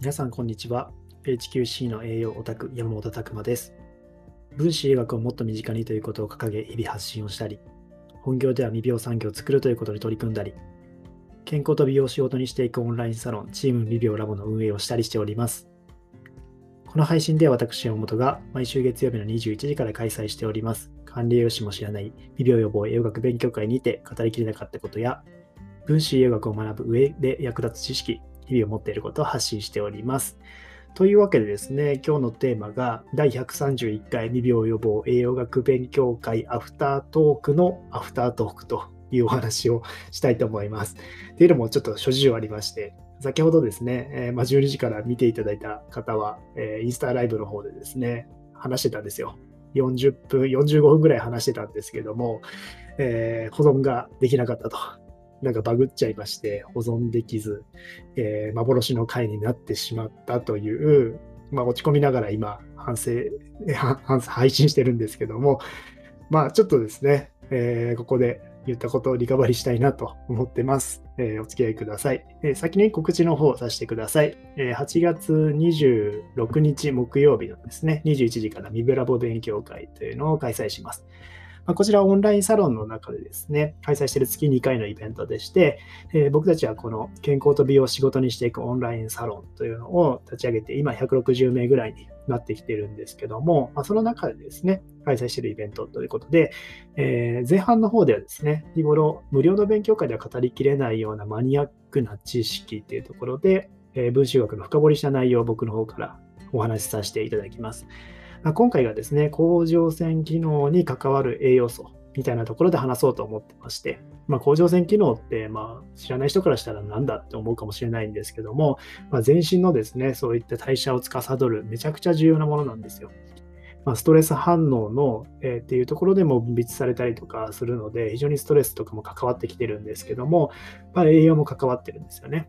皆さん、こんにちは。HQC の栄養オタク、山本拓馬です。分子医学をもっと身近にということを掲げ、日々発信をしたり、本業では未病産業を作るということに取り組んだり、健康と美容を仕事にしていくオンラインサロン、チーム未病ラボの運営をしたりしております。この配信では私、山本が毎週月曜日の21時から開催しております。管理栄養士も知らない未病予防栄養学勉強会にて語りきれなかったことや、分子栄養学を学ぶ上で役立つ知識、日々を持っていることを発信しております。というわけでですね、今日のテーマが第131回未病予防栄養学勉強会アフタートークのアフタートークというお話をしたいと思います。っていうのもちょっと諸事情ありまして、先ほどですね、えまあ、12時から見ていただいた方は、えインスタライブの方でですね、話してたんですよ。40分、45分ぐらい話してたんですけども、えー保存ができなかったと。なんかバグっちゃいまして、保存できず、えー幻の回になってしまったという、まあ、落ち込みながら今、反省、え は反配信してるんですけども、まあ、ちょっとですね、えーここで言ったことをリカバリーしたいなと思ってます。えーお付き合いください。えー先に告知の方をさせてください。えー8月26日木曜日のですね、21時からミブラボ勉強会というのを開催します。まあこちらはオンラインサロンの中でですね、開催している月2回のイベントでして、えー僕たちはこの健康と美容を仕事にしていくオンラインサロンというのを立ち上げて、今160名ぐらいになってきているんですけども、まあ、その中でですね、開催しているイベントということで、えー前半の方ではですね、日頃無料の勉強会では語りきれないようなマニアックな知識というところで、えー分子学の深掘りした内容を僕の方からお話しさせていただきます。まあ今回がですね、甲状腺機能に関わる栄養素みたいなところで話そうと思ってまして、まあ、甲状腺機能って、まあ、知らない人からしたらなんだって思うかもしれないんですけども、まあ、全身のですね、そういった代謝を司るめちゃくちゃ重要なものなんですよ。まあ、ストレス反応の、えーっていうところでも分泌されたりとかするので、非常にストレスとかも関わってきてるんですけども、まあ、栄養も関わってるんですよね。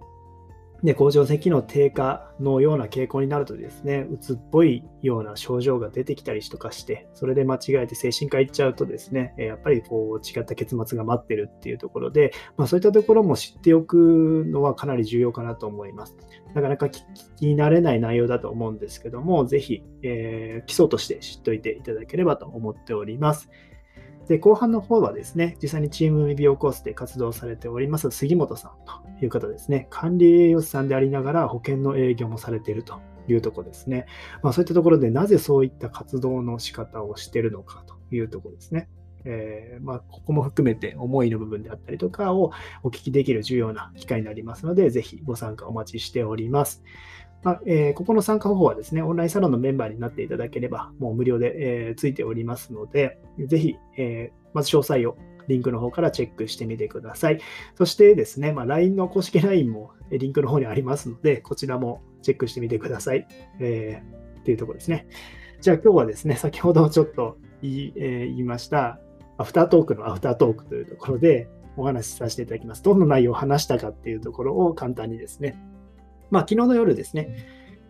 で、甲状腺機能低下のような傾向になるとですね、うつっぽいような症状が出てきたりとかして、それで間違えて精神科行っちゃうとですね、やっぱりこう違った結末が待ってるっていうところで、まあ、そういったところも知っておくのはかなり重要かなと思います。なかなか聞き慣れない内容だと思うんですけども、ぜひ、えー基礎として知っておいていただければと思っております。で、後半の方はですね、実際にチーム未病コースで活動されております杉本さんという方ですね、管理栄養士さんでありながら保険の営業もされているというところですね。まあ、そういったところでなぜそういった活動の仕方をしているのかというところですね。えーまあ、ここも含めて思いの部分であったりとかをお聞きできる重要な機会になりますので、ぜひご参加お待ちしております。まあえーここの参加方法はですね、オンラインサロンのメンバーになっていただければ、もう無料で、えーついておりますので、ぜひ、えーまず詳細をリンクの方からチェックしてみてください。そしてですね、まあ、LINE の公式 LINE もリンクの方にありますので、こちらもチェックしてみてください。えーっていうところですね。じゃあ今日はですね、先ほどちょっと言い,、えー言いました、アフタートークのアフタートークというところでお話しさせていただきます。どんな内容を話したかっていうところを簡単にですね、まあ昨日の夜ですね、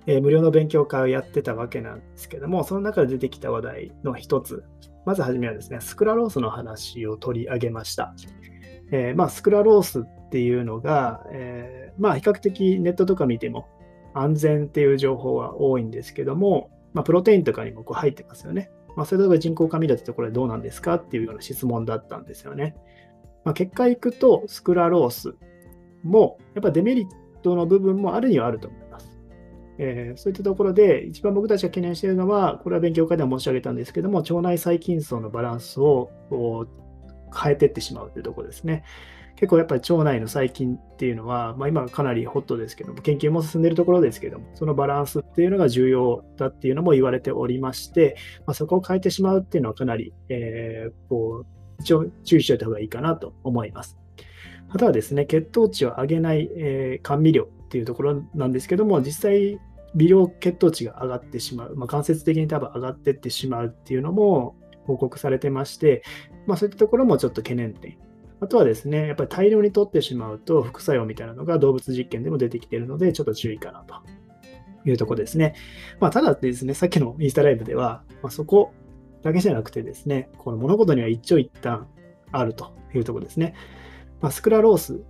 えー無料の勉強会をやってたわけなんですけども、その中で出てきた話題の一つ、まずはじめはですね、スクラロースの話を取り上げました。えーまあ、スクラロースっていうのが、えーまあ、比較的ネットとか見ても安全っていう情報は多いんですけども、まあ、プロテインとかにもこう入ってますよね。まあ、それとか人工甘味料ってところでどうなんですかっていうような質問だったんですよね。まあ、結果いくと、スクラロースも、やっぱデメリットトの部分もあるにはあると思います。えーそういったところで、一番僕たちが懸念しているのは、これは勉強会では申し上げたんですけども、腸内細菌層のバランスを変えていってしまうというところですね。結構やっぱり腸内の細菌っていうのは、まあ、今かなりホットですけども、研究も進んでいるところですけども、そのバランスっていうのが重要だっていうのも言われておりまして、まあ、そこを変えてしまうっていうのはかなり、えーこう一応注意しておいた方がいいかなと思います。あとはですね、血糖値を上げない、えー甘味料っていうところなんですけども、実際、微量血糖値が上がってしまう、まあ、間接的に多分上がってってしまうっていうのも報告されてまして、まあ、そういったところもちょっと懸念点。あとはですね、やっぱり大量に取ってしまうと副作用みたいなのが動物実験でも出てきているので、ちょっと注意かなというところですね。まあ、ただですね、さっきのインスタライブでは、まあ、そこだけじゃなくてですね、この物事には一長一短あるというところですね。まあ、スクラロース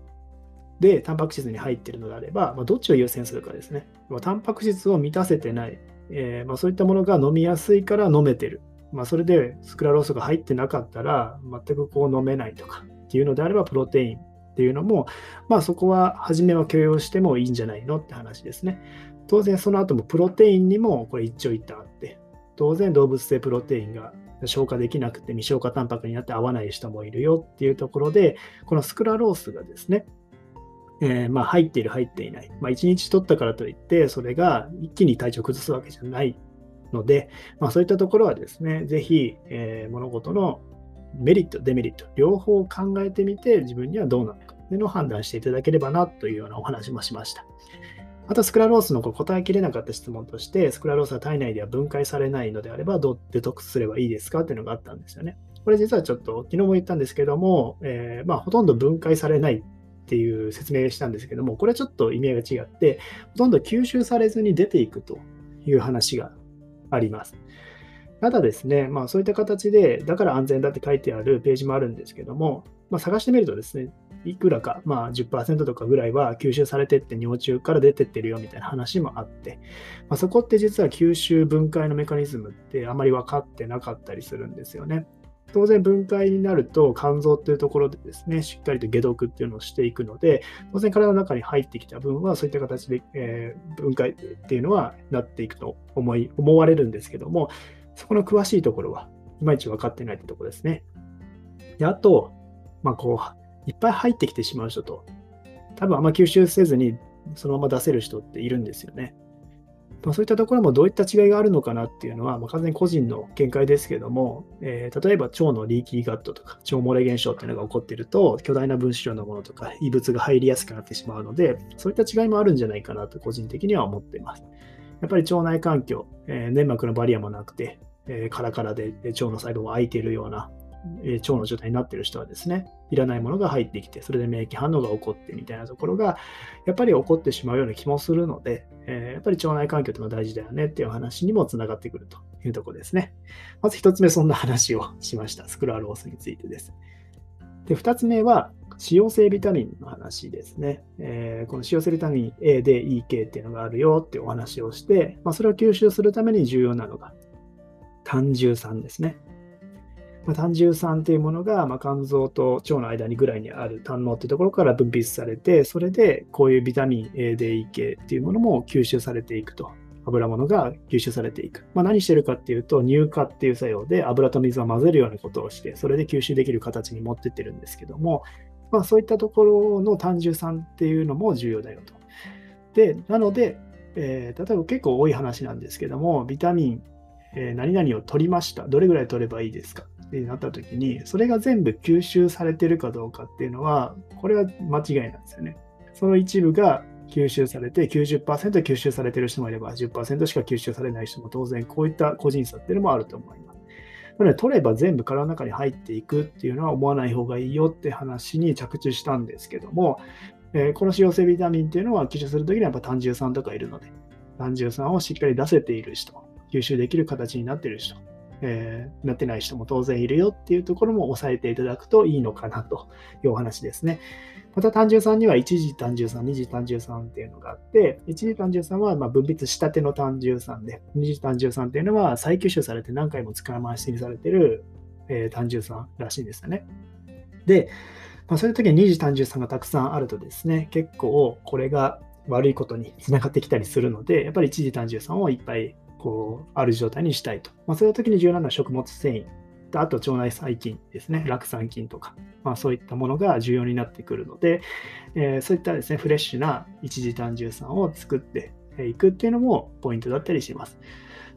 でタンパク質に入っているのであれば、まあ、どっちを優先するかですね。まあ、タンパク質を満たせてない、えー、ま、そういったものが飲みやすいから飲めてる。ま、それでスクラロースが入ってなかったら全くこう飲めないとかっていうのであればプロテインっていうのも、まあ、そこは初めは許容してもいいんじゃないのって話ですね。当然その後もプロテインにもこれ一長一短あって当然動物性プロテインが消化できなくて未消化タンパクになって合わない人もいるよっていうところで、このスクラロースがですね、えー、まあ入っている入っていない。まあ、1日取ったからといって、それが一気に体調崩すわけじゃないので、まあ、そういったところはですね、ぜひ、えー、物事のメリット、デメリット、両方考えてみて、自分にはどうなのかというのを判断していただければなというようなお話もしました。あと、スクラロースの答えきれなかった質問として、スクラロースは体内では分解されないのであれば、どうデトックスすればいいですかっていうのがあったんですよね。これ実はちょっと昨日も言ったんですけども、えー、まあ、ほとんど分解されないっていう説明したんですけども、これはちょっと意味合いが違って、ほとんど吸収されずに出ていくという話があります。ただですね、まあ、そういった形で、だから安全だって書いてあるページもあるんですけども、まあ、探してみるとですね、いくらか、まあ10%とかぐらいは吸収されてって尿中から出てってるよみたいな話もあって、まあ、そこって実は吸収分解のメカニズムってあまり分かってなかったりするんですよね。当然分解になると肝臓っていうところでですね、しっかりと解毒っていうのをしていくので、当然体の中に入ってきた分はそういった形で、えー、分解っていうのはなっていくと思い思われるんですけども、そこの詳しいところはいまいち分かってないってところですね。であと、まあ、こういっぱい入ってきてしまう人と、多分あんま吸収せずにそのまま出せる人っているんですよね。まあ、そういったところもどういった違いがあるのかなっていうのは、まあ、完全に個人の見解ですけども、えー、例えば腸のリーキーガットとか腸漏れ現象っていうのが起こっていると、巨大な分子量のものとか異物が入りやすくなってしまうので、そういった違いもあるんじゃないかなと個人的には思っています。やっぱり腸内環境、えー、粘膜のバリアもなくて、えー、カラカラで腸の細胞も空いているような、え腸の状態になってる人はですね、いらないものが入ってきて、それで免疫反応が起こってみたいなところが、やっぱり起こってしまうような気もするので、えー、やっぱり腸内環境ってのは大事だよねっていう話にもつながってくるというところですね。まず一つ目、そんな話をしました。スクラロースについてです。で、二つ目は、使用性ビタミンの話ですね。えー、この使用性ビタミン A で EK っていうのがあるよってお話をして、まあ、それを吸収するために重要なのが胆汁酸ですね。まあ、胆汁酸というものが、まあ、肝臓と腸の間にぐらいにある胆のっていうところから分泌されて、それでこういうビタミン A、D、E 系っていうものも吸収されていくと。油物が吸収されていく。まあ、何してるかっていうと、乳化っていう作用で油と水を混ぜるようなことをして、それで吸収できる形に持ってってるんですけども、まあ、そういったところの胆汁酸っていうのも重要だよと。で、なので、えー、例えば結構多い話なんですけども、ビタミン、えー、何々を取りました。どれぐらい取ればいいですか？ってなった時に、それが全部吸収されてるかどうかっていうのは、これは間違いなんですよね。その一部が吸収されて90%吸収されてる人もいれば10%しか吸収されない人も当然こういった個人差っていうのもあると思います。なので取れば全部体の中に入っていくっていうのは思わない方がいいよって話に着地したんですけども、えー、この使用性ビタミンっていうのは吸収するときにはやっぱ胆汁酸とかいるので胆汁酸をしっかり出せている人吸収できる形になっている人えー、なってない人も当然いるよっていうところも押さえていただくといいのかなというお話ですね。また単純酸には一次単純酸、二次単純酸っていうのがあって、一次単純酸はま分泌したての単純酸で、二次単純酸っていうのは再吸収されて何回も使い回しにされてる、えー、単純酸らしいんですよね。で、まあ、そういう時に二次単純酸がたくさんあるとですね、結構これが悪いことにつながってきたりするので、やっぱり一次単純酸をいっぱいこうある状態にしたいと。まあ、そういう時に重要なのは食物繊維あと腸内細菌ですね、酪酸菌とか、まあ、そういったものが重要になってくるので、えー、そういったですね、フレッシュな一次単重酸を作っていくっていうのもポイントだったりします。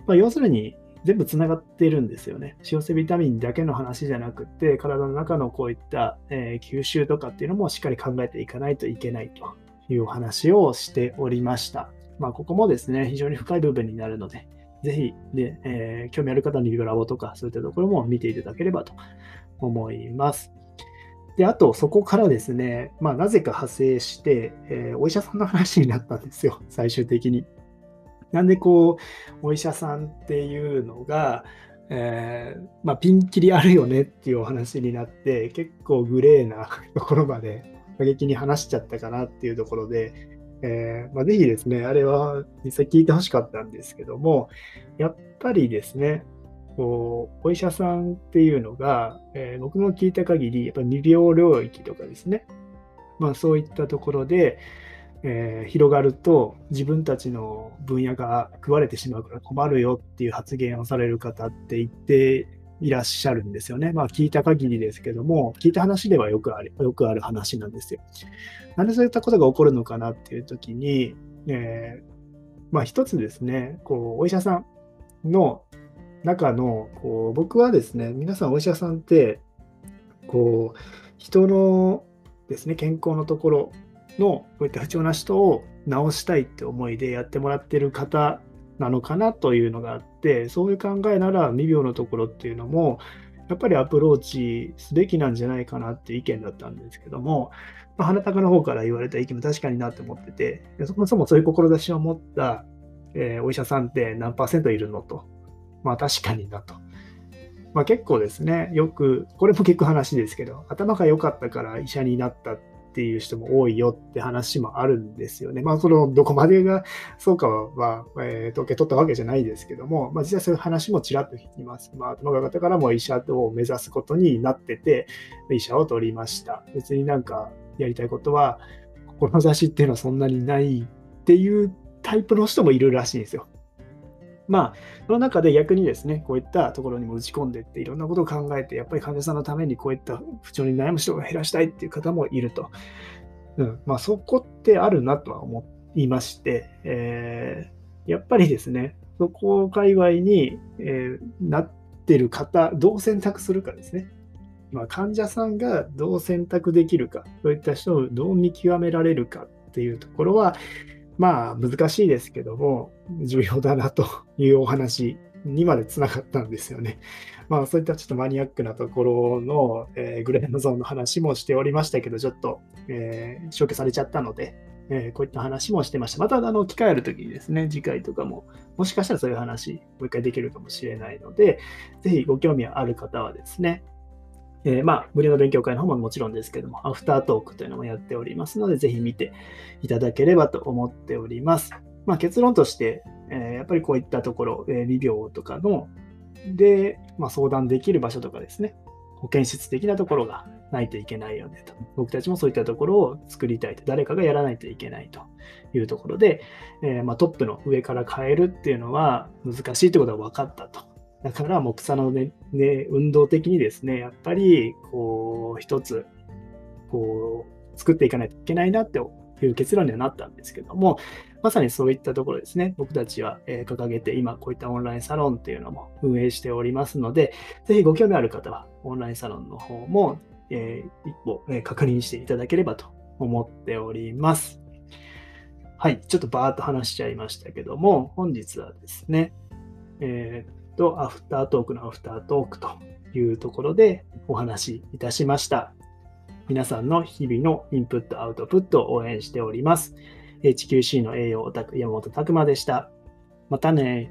まあ、要するに、全部つながってるんですよね。塩性ビタミンだけの話じゃなくて、体の中のこういった、えー、吸収とかっていうのもしっかり考えていかないといけないというお話をしておりました。まあ、ここもですね、非常に深い部分になるので、ぜひ、ね、えー、興味ある方にリブラボとかそういったところも見ていただければと思います。で、あと、そこからですね、まあ、なぜか派生して、えー、お医者さんの話になったんですよ、最終的に。なんで、こう、お医者さんっていうのが、えー、まあ、ピンキリあるよねっていうお話になって、結構グレーなところまで過激に話しちゃったかなっていうところで、えーまあ、ぜひですね、あれは実際聞いてほしかったんですけども、やっぱりですね、こうお医者さんっていうのが、えー、僕も聞いた限り、やっぱり未病領域とかですね、まあ、そういったところで、えー、広がると自分たちの分野が食われてしまうから困るよっていう発言をされる方って言っていらっしゃるんですよね。まあ聞いた限りですけども、聞いた話ではよくあるよくある話なんですよ。なんでそういったことが起こるのかなっていう時に、えー、まあ一つですね、こうお医者さんの中のこう僕はですね、皆さんお医者さんってこう人のですね、健康のところのこういった不調な人を治したいって思いでやってもらってる方なのかなというのがあってそういう考えなら未病のところっていうのもやっぱりアプローチすべきなんじゃないかなっていう意見だったんですけども、まあ、花高の方から言われた意見も確かになって思っててそもそもそういう志を持った、えー、お医者さんって何パーセントいるのとまあ確かになと。まあ結構ですね、よく、これも結構話ですけど、頭が良かったから医者になったっていう人も多いよって話もあるんですよね。まあ、その、どこまでがそうかは、えー、統計取ったわけじゃないですけども、まあ、実際そういう話もちらっと聞きます。まあ、頭が方からも医者を目指すことになってて、医者を取りました。別になんかやりたいことは、志っていうのはそんなにないっていうタイプの人もいるらしいんですよ。まあ、その中で逆にですね、こういったところにも打ち込んでって、いろんなことを考えて、やっぱり患者さんのためにこういった不調に悩む人が減らしたいっていう方もいると。うん、まあ、そこってあるなとは思いまして、えー、やっぱりですね、そこを界隈に、えー、なってる方、どう選択するかですね。まあ、患者さんがどう選択できるか、そういった人をどう見極められるかっていうところは、まあ難しいですけども、重要だなというお話にまでつながったんですよね。まあそういったちょっとマニアックなところの、えー、グレーのゾーンの話もしておりましたけど、ちょっと、えー、消去されちゃったので、えー、こういった話もしてました。またあの機会あるときにですね、次回とかも、もしかしたらそういう話、もう一回できるかもしれないので、ぜひご興味ある方はですね、えー、まあ、無料の勉強会の方ももちろんですけども、アフタートークというのもやっておりますので、ぜひ見ていただければと思っております。まあ、結論として、えー、やっぱりこういったところ、えー、微病とかの、で、まあ、相談できる場所とかですね、保健室的なところがないといけないよねと。僕たちもそういったところを作りたいと。誰かがやらないといけないというところで、えー、まあ、トップの上から変えるっていうのは難しいということが分かったと。だからもう草のね、ね、運動的にですね、やっぱり、こう、一つ、こう、作っていかないといけないなっていう結論にはなったんですけども、まさにそういったところですね、僕たちは、掲げて、今こういったオンラインサロンっていうのも運営しておりますので、ぜひご興味ある方は、オンラインサロンの方も、えー、一歩、え確認していただければと思っております。はい、ちょっとバーっと話しちゃいましたけども、本日はですね、えーとアフタートークのアフタートークというところでお話しいたしました。皆さんの日々のインプット、アウトプットを応援しております。HQC の栄養オタク山本拓馬でした。またね